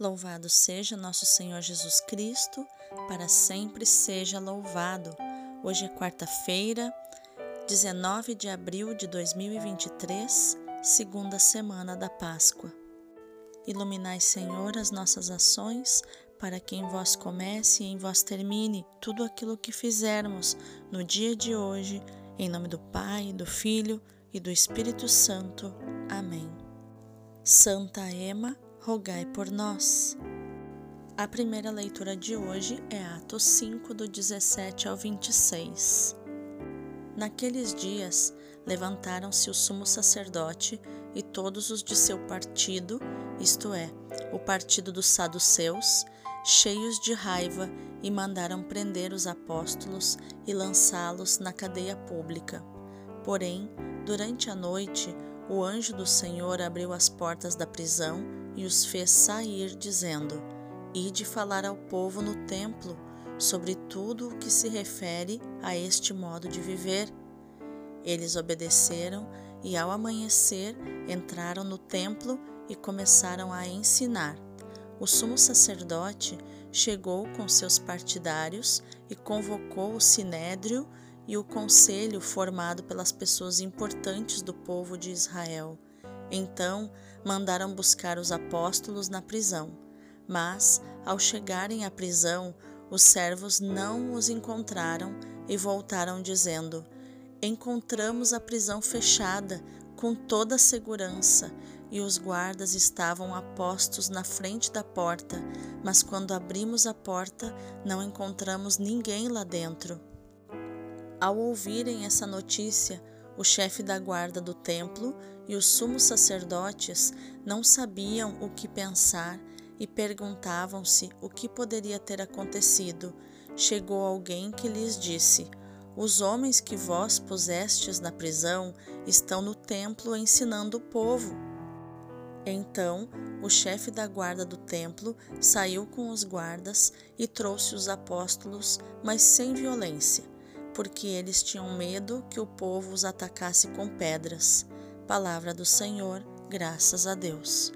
Louvado seja nosso Senhor Jesus Cristo, para sempre seja louvado. Hoje é quarta-feira, 19 de abril de 2023, segunda semana da Páscoa. Iluminai, Senhor, as nossas ações, para que em vós comece e em vós termine tudo aquilo que fizermos no dia de hoje, em nome do Pai, do Filho e do Espírito Santo. Amém. Santa Ema, rogai por nós. A primeira leitura de hoje é Atos 5, do 17 ao 26. Naqueles dias, levantaram-se o sumo sacerdote e todos os de seu partido, isto é, o partido dos saduceus, cheios de raiva, e mandaram prender os apóstolos e lançá-los na cadeia pública. Porém, durante a noite, o anjo do Senhor abriu as portas da prisão e os fez sair, dizendo: Ide falar ao povo no templo sobre tudo o que se refere a este modo de viver. Eles obedeceram e, ao amanhecer, entraram no templo e começaram a ensinar. O sumo sacerdote chegou com seus partidários e convocou o sinédrio e o conselho formado pelas pessoas importantes do povo de Israel. Então mandaram buscar os apóstolos na prisão. Mas, ao chegarem à prisão, os servos não os encontraram e voltaram dizendo: Encontramos a prisão fechada com toda a segurança e os guardas estavam apostos na frente da porta, mas quando abrimos a porta não encontramos ninguém lá dentro. Ao ouvirem essa notícia, o chefe da guarda do templo e os sumos sacerdotes não sabiam o que pensar e perguntavam-se o que poderia ter acontecido. Chegou alguém que lhes disse: Os homens que vós pusestes na prisão estão no templo ensinando o povo. Então o chefe da guarda do templo saiu com os guardas e trouxe os apóstolos, mas sem violência porque eles tinham medo que o povo os atacasse com pedras. Palavra do Senhor, graças a Deus.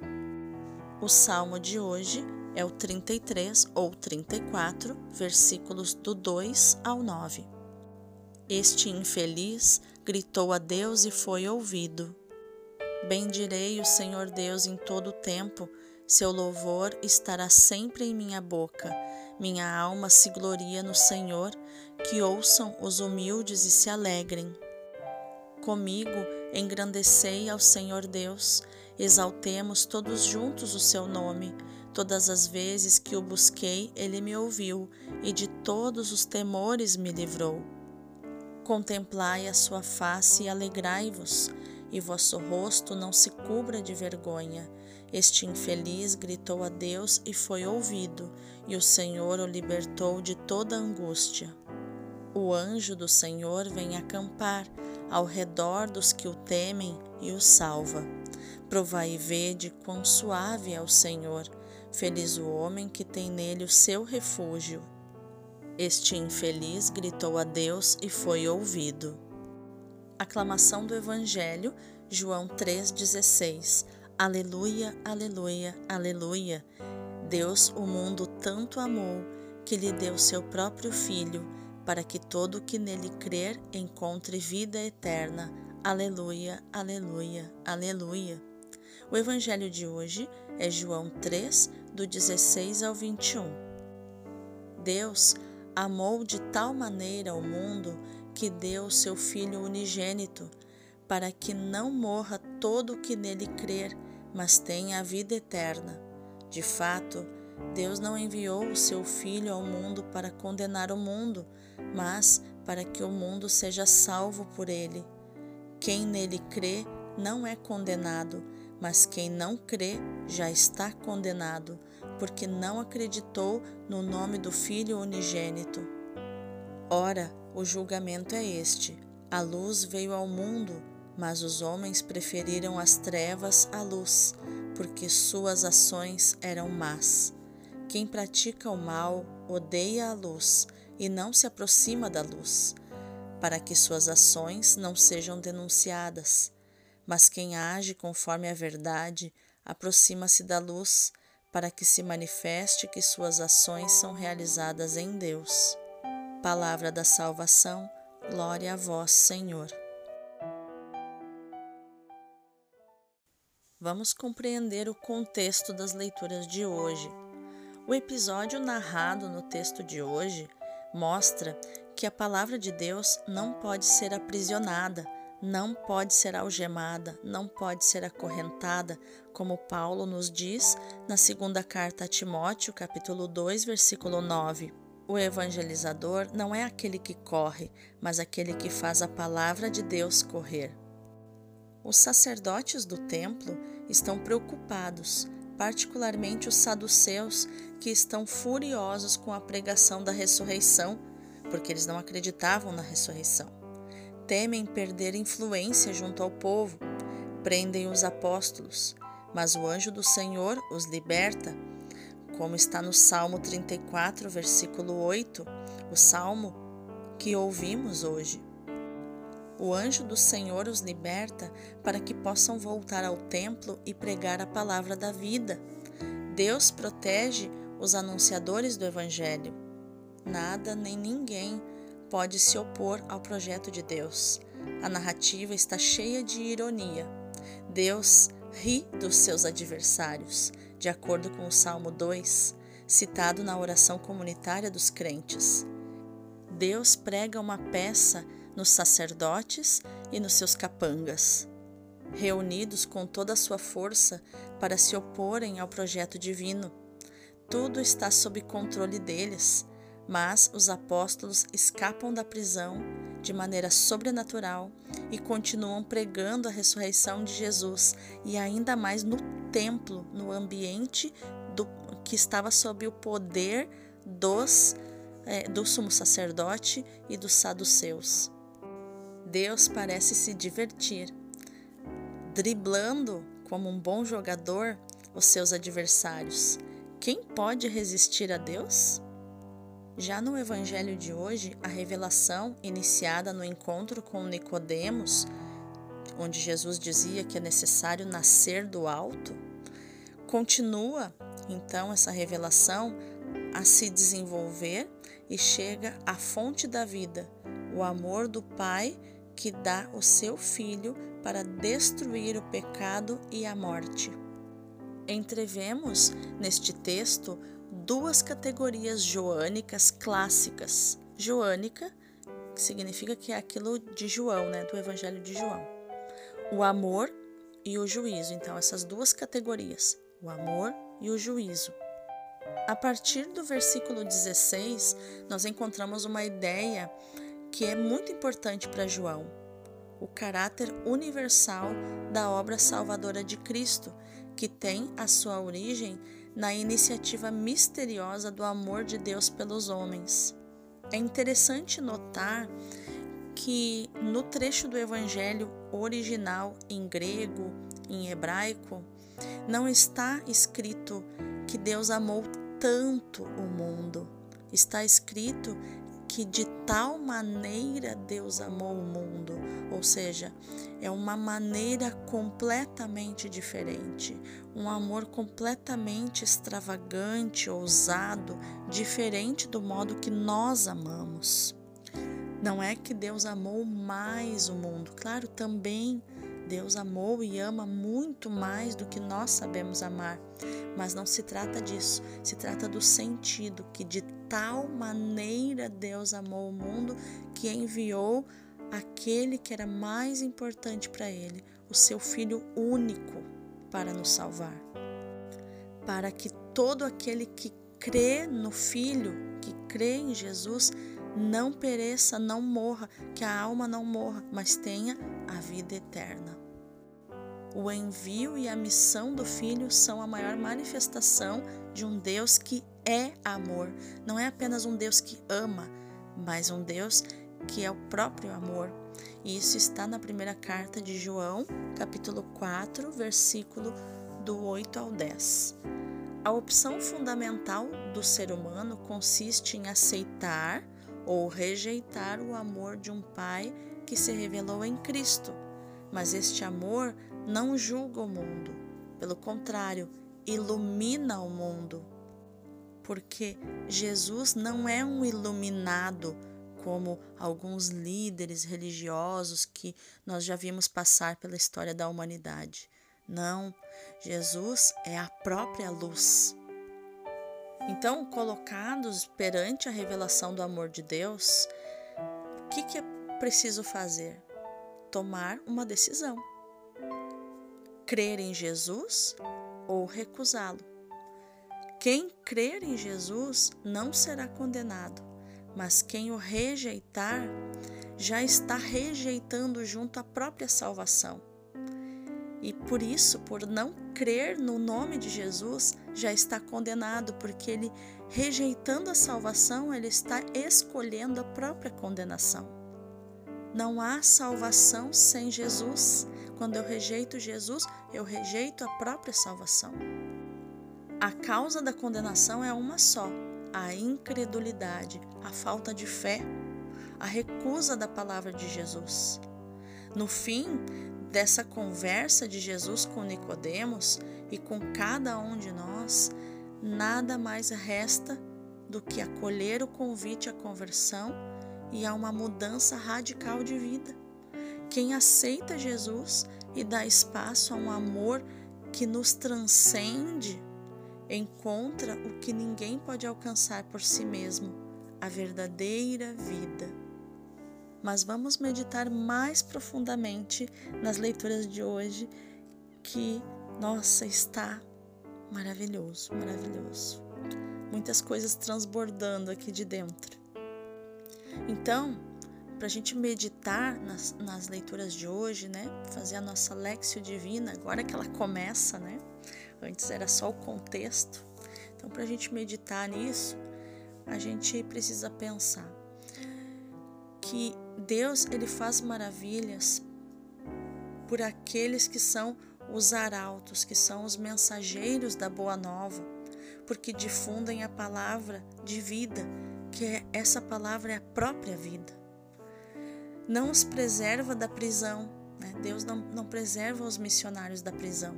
O salmo de hoje é o 33 ou 34, versículos do 2 ao 9. Este infeliz gritou a Deus e foi ouvido. Bendirei o Senhor Deus em todo o tempo, seu louvor estará sempre em minha boca. Minha alma se gloria no Senhor, que ouçam os humildes e se alegrem. Comigo engrandecei ao Senhor Deus, exaltemos todos juntos o seu nome. Todas as vezes que o busquei, ele me ouviu e de todos os temores me livrou. Contemplai a sua face e alegrai-vos, e vosso rosto não se cubra de vergonha. Este infeliz gritou a Deus e foi ouvido, e o Senhor o libertou de toda angústia. O anjo do Senhor vem acampar ao redor dos que o temem e o salva. Provai e vede quão suave é o Senhor, feliz o homem que tem nele o seu refúgio. Este infeliz gritou a Deus e foi ouvido. Aclamação do Evangelho, João 3,16 Aleluia, aleluia, aleluia. Deus o mundo tanto amou que lhe deu seu próprio Filho, para que todo o que nele crer encontre vida eterna. Aleluia, aleluia, aleluia. O evangelho de hoje é João 3, do 16 ao 21. Deus amou de tal maneira o mundo que deu seu Filho unigênito, para que não morra todo o que nele crer, mas tenha a vida eterna. De fato, Deus não enviou o seu Filho ao mundo para condenar o mundo, mas para que o mundo seja salvo por ele. Quem nele crê não é condenado, mas quem não crê já está condenado, porque não acreditou no nome do Filho unigênito. Ora, o julgamento é este: a luz veio ao mundo mas os homens preferiram as trevas à luz, porque suas ações eram más. Quem pratica o mal odeia a luz e não se aproxima da luz, para que suas ações não sejam denunciadas. Mas quem age conforme a verdade aproxima-se da luz, para que se manifeste que suas ações são realizadas em Deus. Palavra da salvação, glória a vós, Senhor. Vamos compreender o contexto das leituras de hoje. O episódio narrado no texto de hoje mostra que a palavra de Deus não pode ser aprisionada, não pode ser algemada, não pode ser acorrentada, como Paulo nos diz na segunda carta a Timóteo, capítulo 2, versículo 9. O evangelizador não é aquele que corre, mas aquele que faz a palavra de Deus correr. Os sacerdotes do templo estão preocupados, particularmente os saduceus, que estão furiosos com a pregação da ressurreição, porque eles não acreditavam na ressurreição. Temem perder influência junto ao povo, prendem os apóstolos, mas o anjo do Senhor os liberta, como está no Salmo 34, versículo 8, o salmo que ouvimos hoje. O anjo do Senhor os liberta para que possam voltar ao templo e pregar a palavra da vida. Deus protege os anunciadores do Evangelho. Nada nem ninguém pode se opor ao projeto de Deus. A narrativa está cheia de ironia. Deus ri dos seus adversários, de acordo com o Salmo 2, citado na oração comunitária dos crentes. Deus prega uma peça nos sacerdotes e nos seus capangas, reunidos com toda a sua força para se oporem ao projeto divino. Tudo está sob controle deles mas os apóstolos escapam da prisão de maneira sobrenatural e continuam pregando a ressurreição de Jesus e ainda mais no templo, no ambiente do, que estava sob o poder dos é, do sumo sacerdote e dos saduceus. Deus parece se divertir, driblando como um bom jogador os seus adversários. Quem pode resistir a Deus? Já no evangelho de hoje, a revelação iniciada no encontro com Nicodemos, onde Jesus dizia que é necessário nascer do alto, continua então essa revelação a se desenvolver e chega à fonte da vida, o amor do Pai que dá o seu filho para destruir o pecado e a morte. Entrevemos neste texto duas categorias joânicas clássicas. Joânica, que significa que é aquilo de João, né, do Evangelho de João. O amor e o juízo. Então, essas duas categorias, o amor e o juízo. A partir do versículo 16, nós encontramos uma ideia que é muito importante para João: o caráter universal da obra salvadora de Cristo, que tem a sua origem na iniciativa misteriosa do amor de Deus pelos homens. É interessante notar que no trecho do Evangelho original em grego, em hebraico, não está escrito que Deus amou tanto o mundo. Está escrito que de tal maneira Deus amou o mundo, ou seja, é uma maneira completamente diferente, um amor completamente extravagante, ousado, diferente do modo que nós amamos. Não é que Deus amou mais o mundo, claro, também Deus amou e ama muito mais do que nós sabemos amar, mas não se trata disso, se trata do sentido que de tal maneira Deus amou o mundo que enviou aquele que era mais importante para ele, o seu filho único, para nos salvar. Para que todo aquele que crê no filho, que crê em Jesus, não pereça, não morra, que a alma não morra, mas tenha a vida eterna. O envio e a missão do Filho são a maior manifestação de um Deus que é amor. Não é apenas um Deus que ama, mas um Deus que é o próprio amor. E isso está na primeira carta de João, capítulo 4, versículo do 8 ao 10. A opção fundamental do ser humano consiste em aceitar ou rejeitar o amor de um Pai que se revelou em Cristo. Mas este amor não julga o mundo. Pelo contrário, ilumina o mundo. Porque Jesus não é um iluminado como alguns líderes religiosos que nós já vimos passar pela história da humanidade. Não, Jesus é a própria luz. Então, colocados perante a revelação do amor de Deus, o que, que é preciso fazer? Tomar uma decisão: crer em Jesus ou recusá-lo. Quem crer em Jesus não será condenado, mas quem o rejeitar já está rejeitando junto à própria salvação. E por isso, por não crer no nome de Jesus, já está condenado, porque ele, rejeitando a salvação, ele está escolhendo a própria condenação. Não há salvação sem Jesus. Quando eu rejeito Jesus, eu rejeito a própria salvação. A causa da condenação é uma só: a incredulidade, a falta de fé, a recusa da palavra de Jesus. No fim dessa conversa de Jesus com Nicodemos e com cada um de nós, nada mais resta do que acolher o convite à conversão e a uma mudança radical de vida. Quem aceita Jesus e dá espaço a um amor que nos transcende, encontra o que ninguém pode alcançar por si mesmo, a verdadeira vida. Mas vamos meditar mais profundamente nas leituras de hoje, que, nossa, está maravilhoso, maravilhoso. Muitas coisas transbordando aqui de dentro. Então, para a gente meditar nas, nas, leituras de hoje, né? Fazer a nossa Lexio Divina, agora que ela começa, né? Antes era só o contexto. Então, para a gente meditar nisso, a gente precisa pensar que Deus ele faz maravilhas por aqueles que são os arautos, que são os mensageiros da boa nova, porque difundem a palavra de vida, que é, essa palavra é a própria vida não os preserva da prisão. Né? Deus não, não preserva os missionários da prisão,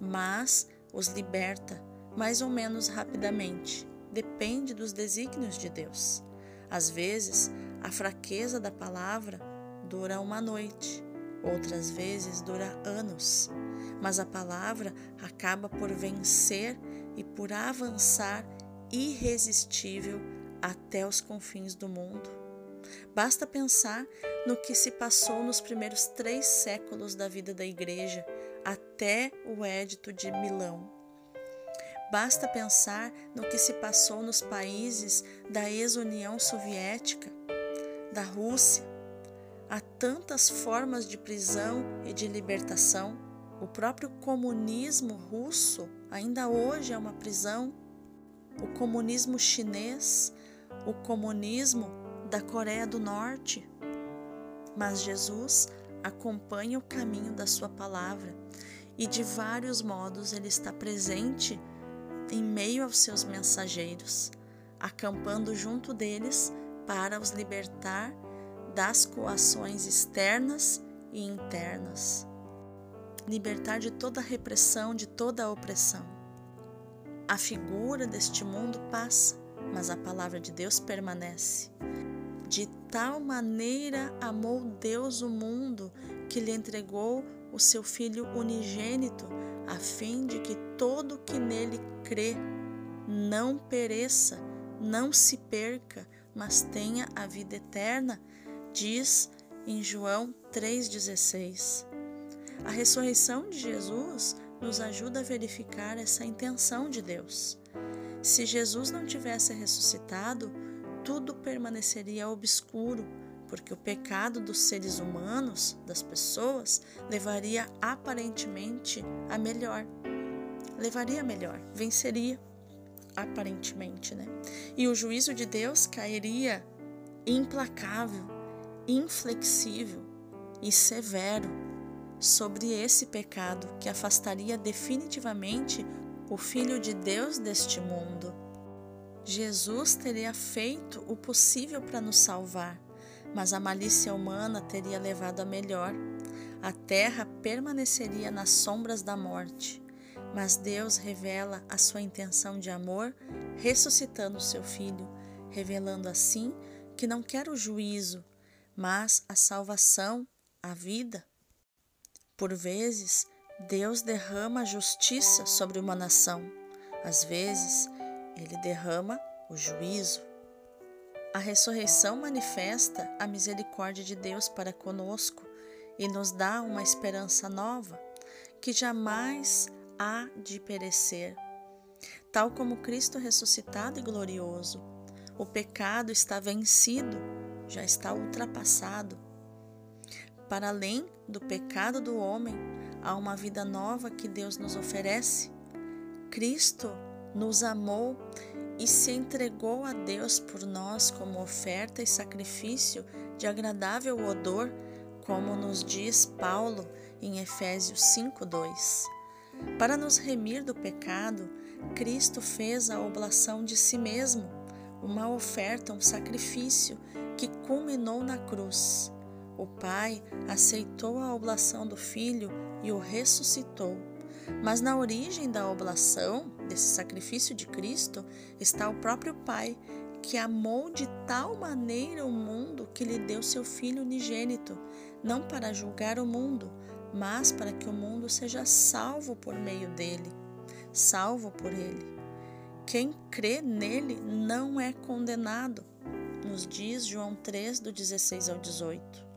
mas os liberta mais ou menos rapidamente. Depende dos desígnios de Deus. Às vezes, a fraqueza da palavra dura uma noite, outras vezes dura anos, mas a palavra acaba por vencer e por avançar irresistível até os confins do mundo. Basta pensar no que se passou nos primeiros três séculos da vida da Igreja, até o Edito de Milão. Basta pensar no que se passou nos países da ex-União Soviética, da Rússia. Há tantas formas de prisão e de libertação. O próprio comunismo russo ainda hoje é uma prisão. O comunismo chinês, o comunismo da Coreia do Norte. Mas Jesus acompanha o caminho da Sua palavra e de vários modos ele está presente em meio aos seus mensageiros, acampando junto deles para os libertar das coações externas e internas, libertar de toda repressão, de toda opressão. A figura deste mundo passa, mas a palavra de Deus permanece. De tal maneira amou Deus o mundo que lhe entregou o seu Filho unigênito, a fim de que todo que nele crê não pereça, não se perca, mas tenha a vida eterna, diz em João 3,16. A ressurreição de Jesus nos ajuda a verificar essa intenção de Deus. Se Jesus não tivesse ressuscitado, tudo permaneceria obscuro, porque o pecado dos seres humanos, das pessoas, levaria aparentemente a melhor. Levaria a melhor, venceria aparentemente, né? E o juízo de Deus cairia implacável, inflexível e severo sobre esse pecado que afastaria definitivamente o Filho de Deus deste mundo. Jesus teria feito o possível para nos salvar, mas a malícia humana teria levado a melhor. A terra permaneceria nas sombras da morte. Mas Deus revela a sua intenção de amor ressuscitando seu filho, revelando assim que não quer o juízo, mas a salvação, a vida. Por vezes, Deus derrama justiça sobre uma nação, às vezes, ele derrama o juízo. A ressurreição manifesta a misericórdia de Deus para conosco e nos dá uma esperança nova que jamais há de perecer. Tal como Cristo ressuscitado e glorioso, o pecado está vencido, já está ultrapassado. Para além do pecado do homem, há uma vida nova que Deus nos oferece. Cristo nos amou e se entregou a Deus por nós como oferta e sacrifício de agradável odor, como nos diz Paulo em Efésios 5:2. Para nos remir do pecado, Cristo fez a oblação de si mesmo, uma oferta, um sacrifício que culminou na cruz. O Pai aceitou a oblação do Filho e o ressuscitou. Mas na origem da oblação, desse sacrifício de Cristo, está o próprio Pai, que amou de tal maneira o mundo que lhe deu seu Filho unigênito, não para julgar o mundo, mas para que o mundo seja salvo por meio dele, salvo por ele. Quem crê nele não é condenado, nos diz João 3, do 16 ao 18.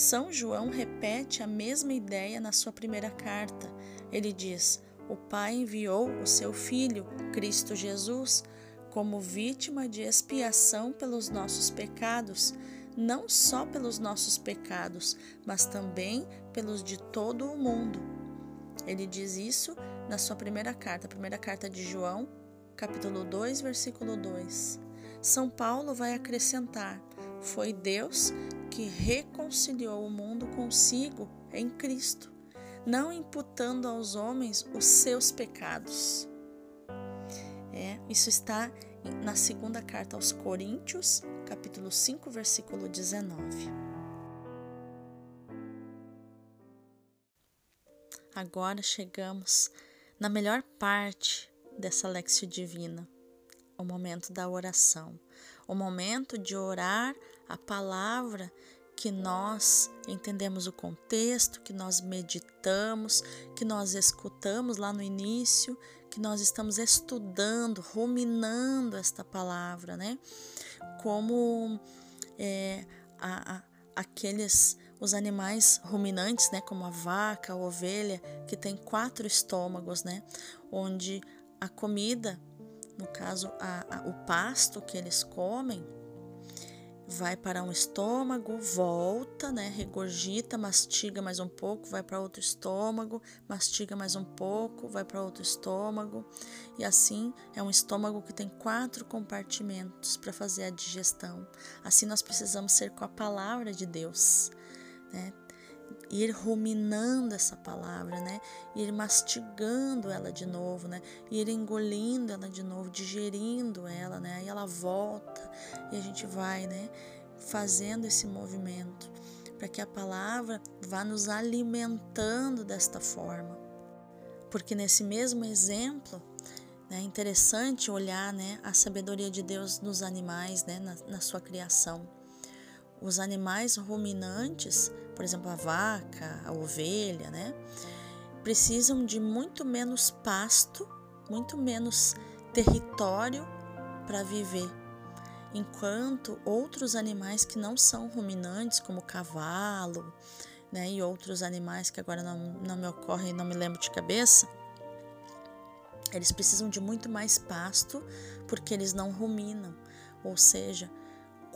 São João repete a mesma ideia na sua primeira carta. Ele diz: O Pai enviou o seu Filho, Cristo Jesus, como vítima de expiação pelos nossos pecados não só pelos nossos pecados, mas também pelos de todo o mundo. Ele diz isso na sua primeira carta, a primeira carta de João, capítulo 2, versículo 2. São Paulo vai acrescentar: Foi Deus que reconciliou o mundo consigo em Cristo, não imputando aos homens os seus pecados. É, isso está na segunda carta aos Coríntios, capítulo 5, versículo 19. Agora chegamos na melhor parte dessa Lexio Divina, o momento da oração, o momento de orar a palavra que nós entendemos o contexto, que nós meditamos, que nós escutamos lá no início, que nós estamos estudando, ruminando esta palavra, né? Como é, a, a, aqueles os animais ruminantes, né, como a vaca, a ovelha, que tem quatro estômagos, né, onde a comida, no caso a, o pasto que eles comem, vai para um estômago, volta, né, regurgita, mastiga mais um pouco, vai para outro estômago, mastiga mais um pouco, vai para outro estômago. E assim é um estômago que tem quatro compartimentos para fazer a digestão. Assim nós precisamos ser com a palavra de Deus, né? Ir ruminando essa palavra, né? Ir mastigando ela de novo, né? Ir engolindo ela de novo, digerindo ela, né? Aí ela volta e a gente vai, né? Fazendo esse movimento para que a palavra vá nos alimentando desta forma. Porque nesse mesmo exemplo, né, é interessante olhar né, a sabedoria de Deus nos animais, né, na, na sua criação. Os animais ruminantes, por exemplo, a vaca, a ovelha, né? Precisam de muito menos pasto, muito menos território para viver. Enquanto outros animais que não são ruminantes, como o cavalo, né, e outros animais que agora não, não me ocorrem, não me lembro de cabeça, eles precisam de muito mais pasto porque eles não ruminam, ou seja,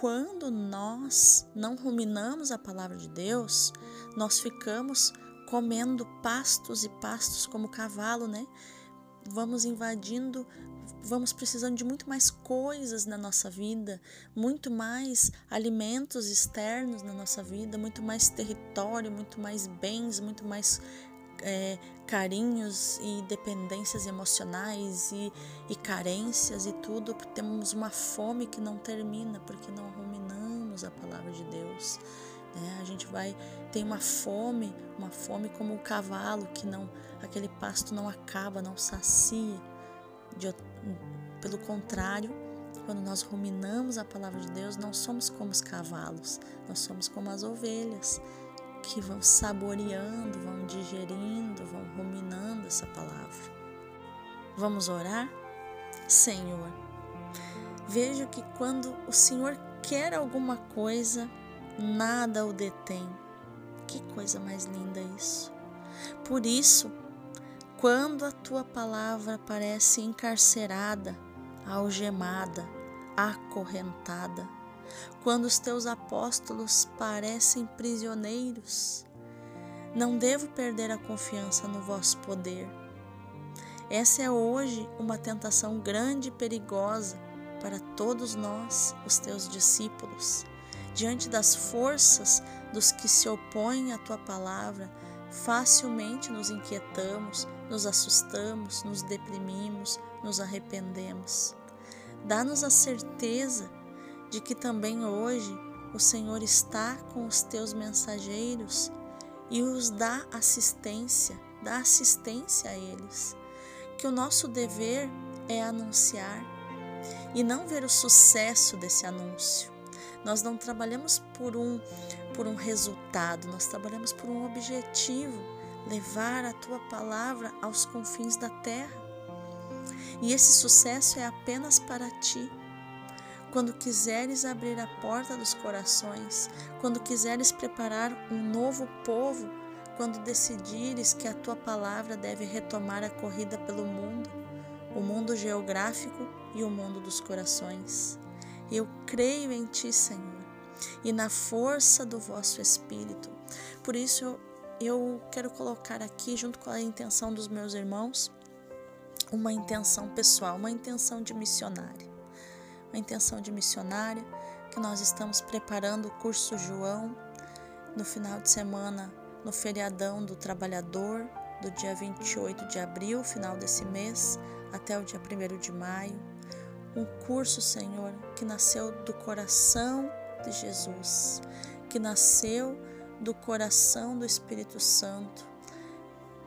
quando nós não ruminamos a palavra de Deus, nós ficamos comendo pastos e pastos como cavalo, né? Vamos invadindo, vamos precisando de muito mais coisas na nossa vida, muito mais alimentos externos na nossa vida, muito mais território, muito mais bens, muito mais é, carinhos e dependências emocionais e, e carências e tudo, temos uma fome que não termina porque não ruminamos a palavra de Deus. Né? A gente vai tem uma fome, uma fome como o cavalo que não aquele pasto não acaba, não sacia. De, pelo contrário, quando nós ruminamos a palavra de Deus, não somos como os cavalos, nós somos como as ovelhas que vão saboreando, vão digerindo, vão ruminando essa palavra. Vamos orar? Senhor, vejo que quando o Senhor quer alguma coisa, nada o detém. Que coisa mais linda isso. Por isso, quando a tua palavra parece encarcerada, algemada, acorrentada, quando os teus apóstolos parecem prisioneiros, não devo perder a confiança no vosso poder. Essa é hoje uma tentação grande e perigosa para todos nós, os teus discípulos. Diante das forças dos que se opõem à tua palavra, facilmente nos inquietamos, nos assustamos, nos deprimimos, nos arrependemos. Dá-nos a certeza de que também hoje o Senhor está com os teus mensageiros e os dá assistência, dá assistência a eles. Que o nosso dever é anunciar e não ver o sucesso desse anúncio. Nós não trabalhamos por um por um resultado, nós trabalhamos por um objetivo, levar a tua palavra aos confins da terra. E esse sucesso é apenas para ti. Quando quiseres abrir a porta dos corações, quando quiseres preparar um novo povo, quando decidires que a tua palavra deve retomar a corrida pelo mundo, o mundo geográfico e o mundo dos corações. Eu creio em ti, Senhor, e na força do vosso Espírito. Por isso, eu quero colocar aqui, junto com a intenção dos meus irmãos, uma intenção pessoal, uma intenção de missionária. Uma intenção de missionária que nós estamos preparando o curso João no final de semana, no feriadão do trabalhador, do dia 28 de abril, final desse mês, até o dia 1 de maio. Um curso, Senhor, que nasceu do coração de Jesus, que nasceu do coração do Espírito Santo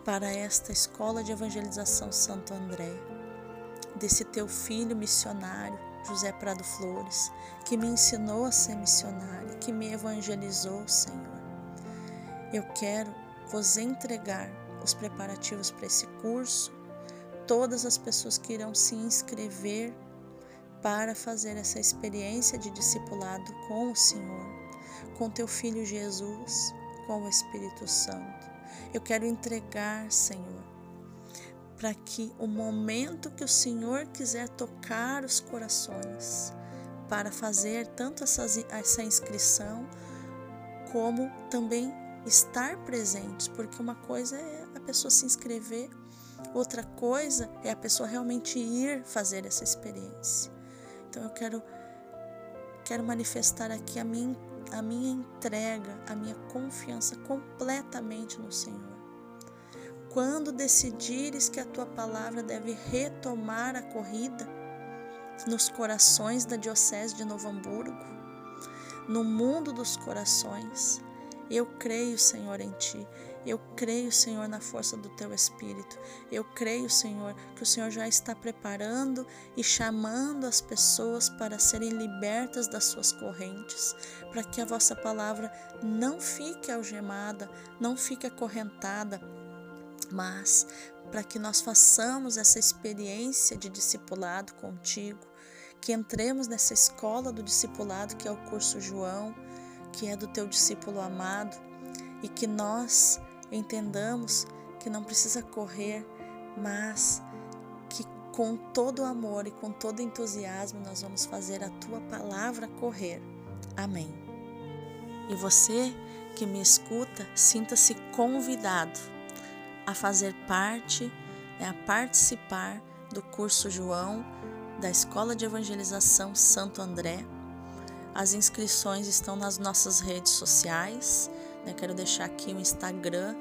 para esta escola de evangelização Santo André, desse teu filho missionário, José Prado Flores, que me ensinou a ser missionário, que me evangelizou, Senhor. Eu quero vos entregar os preparativos para esse curso, todas as pessoas que irão se inscrever para fazer essa experiência de discipulado com o Senhor, com teu filho Jesus, com o Espírito Santo. Eu quero entregar, Senhor, para que o momento que o Senhor quiser tocar os corações, para fazer tanto essa, essa inscrição, como também estar presentes, porque uma coisa é a pessoa se inscrever, outra coisa é a pessoa realmente ir fazer essa experiência. Então eu quero quero manifestar aqui a minha, a minha entrega, a minha confiança completamente no Senhor. Quando decidires que a tua palavra deve retomar a corrida nos corações da Diocese de Novo Hamburgo, no mundo dos corações, eu creio, Senhor, em Ti. Eu creio, Senhor, na força do Teu Espírito. Eu creio, Senhor, que o Senhor já está preparando e chamando as pessoas para serem libertas das suas correntes, para que a vossa palavra não fique algemada, não fique acorrentada, mas para que nós façamos essa experiência de discipulado contigo, que entremos nessa escola do discipulado que é o curso João que é do teu discípulo amado e que nós entendamos que não precisa correr, mas que com todo amor e com todo entusiasmo nós vamos fazer a tua palavra correr. Amém. E você que me escuta, sinta-se convidado a fazer parte, né, a participar do curso João da Escola de Evangelização Santo André as inscrições estão nas nossas redes sociais. Né? Quero deixar aqui o Instagram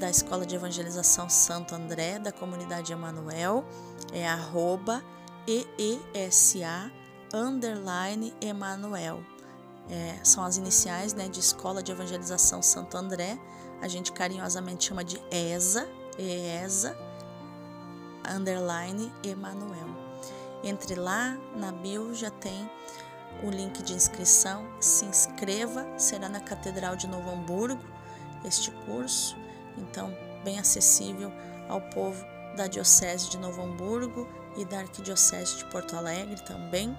da Escola de Evangelização Santo André, da comunidade Emanuel, é arroba EESA underline Emanuel. é, são as iniciais né, de Escola de Evangelização Santo André. A gente carinhosamente chama de ESA, ESA, underline Emanuel. Entre lá na bio já tem o link de inscrição. Se inscreva, será na Catedral de Novo Hamburgo este curso, então bem acessível ao povo da Diocese de Novo Hamburgo e da Arquidiocese de Porto Alegre também.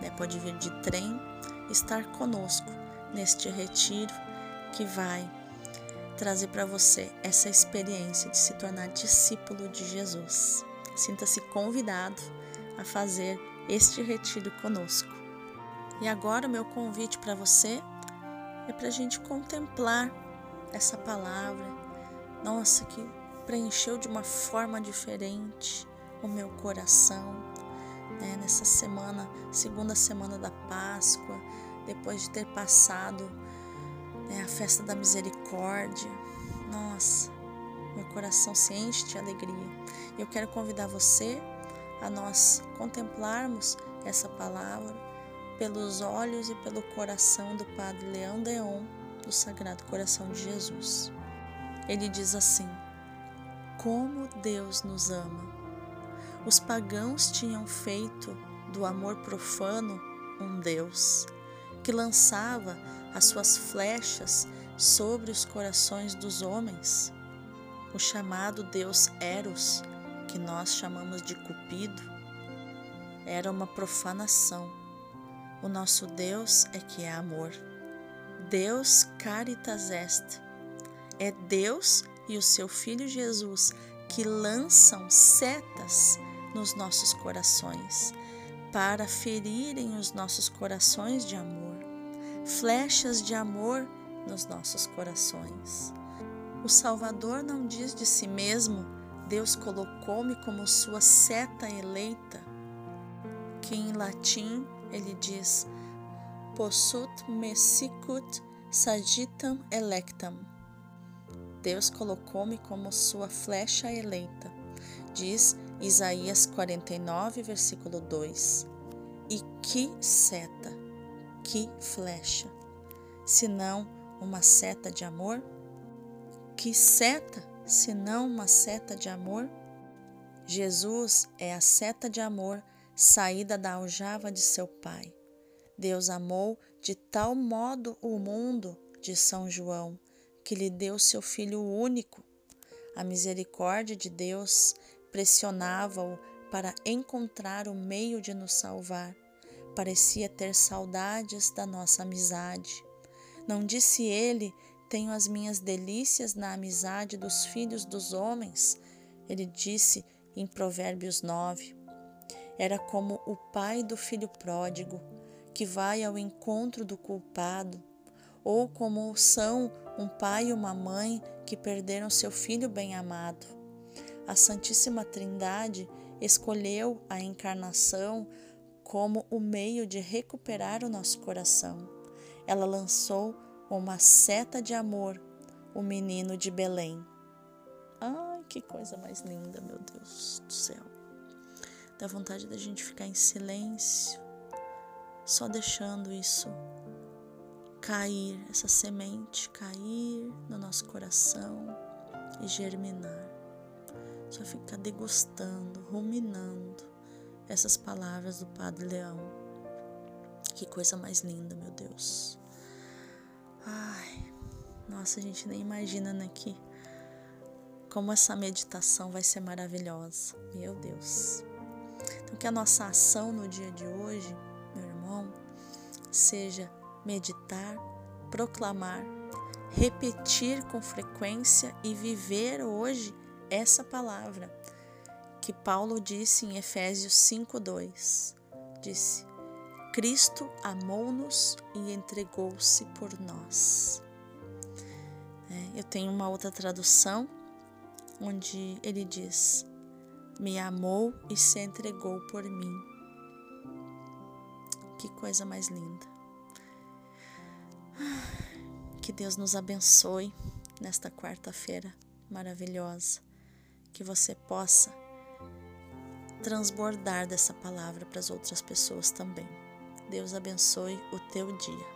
Né, pode vir de trem, estar conosco neste retiro que vai trazer para você essa experiência de se tornar discípulo de Jesus. Sinta-se convidado a fazer este retiro conosco. E agora, o meu convite para você é para a gente contemplar essa palavra, nossa, que preencheu de uma forma diferente o meu coração. Né? Nessa semana, segunda semana da Páscoa, depois de ter passado né, a festa da misericórdia, nossa, meu coração se enche de alegria. Eu quero convidar você a nós contemplarmos essa palavra pelos olhos e pelo coração do Padre Leão Deon, do Sagrado Coração de Jesus. Ele diz assim: Como Deus nos ama. Os pagãos tinham feito do amor profano um Deus, que lançava as suas flechas sobre os corações dos homens. O chamado Deus Eros, que nós chamamos de Cupido, era uma profanação o nosso Deus é que é amor. Deus caritas est. É Deus e o seu Filho Jesus que lançam setas nos nossos corações para ferirem os nossos corações de amor, flechas de amor nos nossos corações. O Salvador não diz de si mesmo: Deus colocou-me como sua seta eleita, que em latim ele diz: Possut me sicut sagitam electam. Deus colocou-me como sua flecha eleita, diz Isaías 49, versículo 2. E que seta, que flecha, senão uma seta de amor? Que seta, senão uma seta de amor? Jesus é a seta de amor saída da aljava de seu pai. Deus amou de tal modo o mundo, de São João, que lhe deu seu Filho único. A misericórdia de Deus pressionava-o para encontrar o meio de nos salvar. Parecia ter saudades da nossa amizade. Não disse ele: Tenho as minhas delícias na amizade dos filhos dos homens. Ele disse em Provérbios 9: era como o pai do filho pródigo, que vai ao encontro do culpado, ou como são um pai e uma mãe que perderam seu filho bem-amado. A Santíssima Trindade escolheu a encarnação como o meio de recuperar o nosso coração. Ela lançou uma seta de amor, o menino de Belém. Ai, que coisa mais linda, meu Deus do céu. Dá vontade da gente ficar em silêncio, só deixando isso cair, essa semente cair no nosso coração e germinar. Só ficar degustando, ruminando essas palavras do Padre Leão. Que coisa mais linda, meu Deus. Ai, nossa, a gente nem imagina, né, que como essa meditação vai ser maravilhosa. Meu Deus. Então, que a nossa ação no dia de hoje, meu irmão, seja meditar, proclamar, repetir com frequência e viver hoje essa palavra que Paulo disse em Efésios 5:2. Disse: Cristo amou-nos e entregou-se por nós. É, eu tenho uma outra tradução onde ele diz: me amou e se entregou por mim. Que coisa mais linda. Que Deus nos abençoe nesta quarta-feira maravilhosa. Que você possa transbordar dessa palavra para as outras pessoas também. Deus abençoe o teu dia.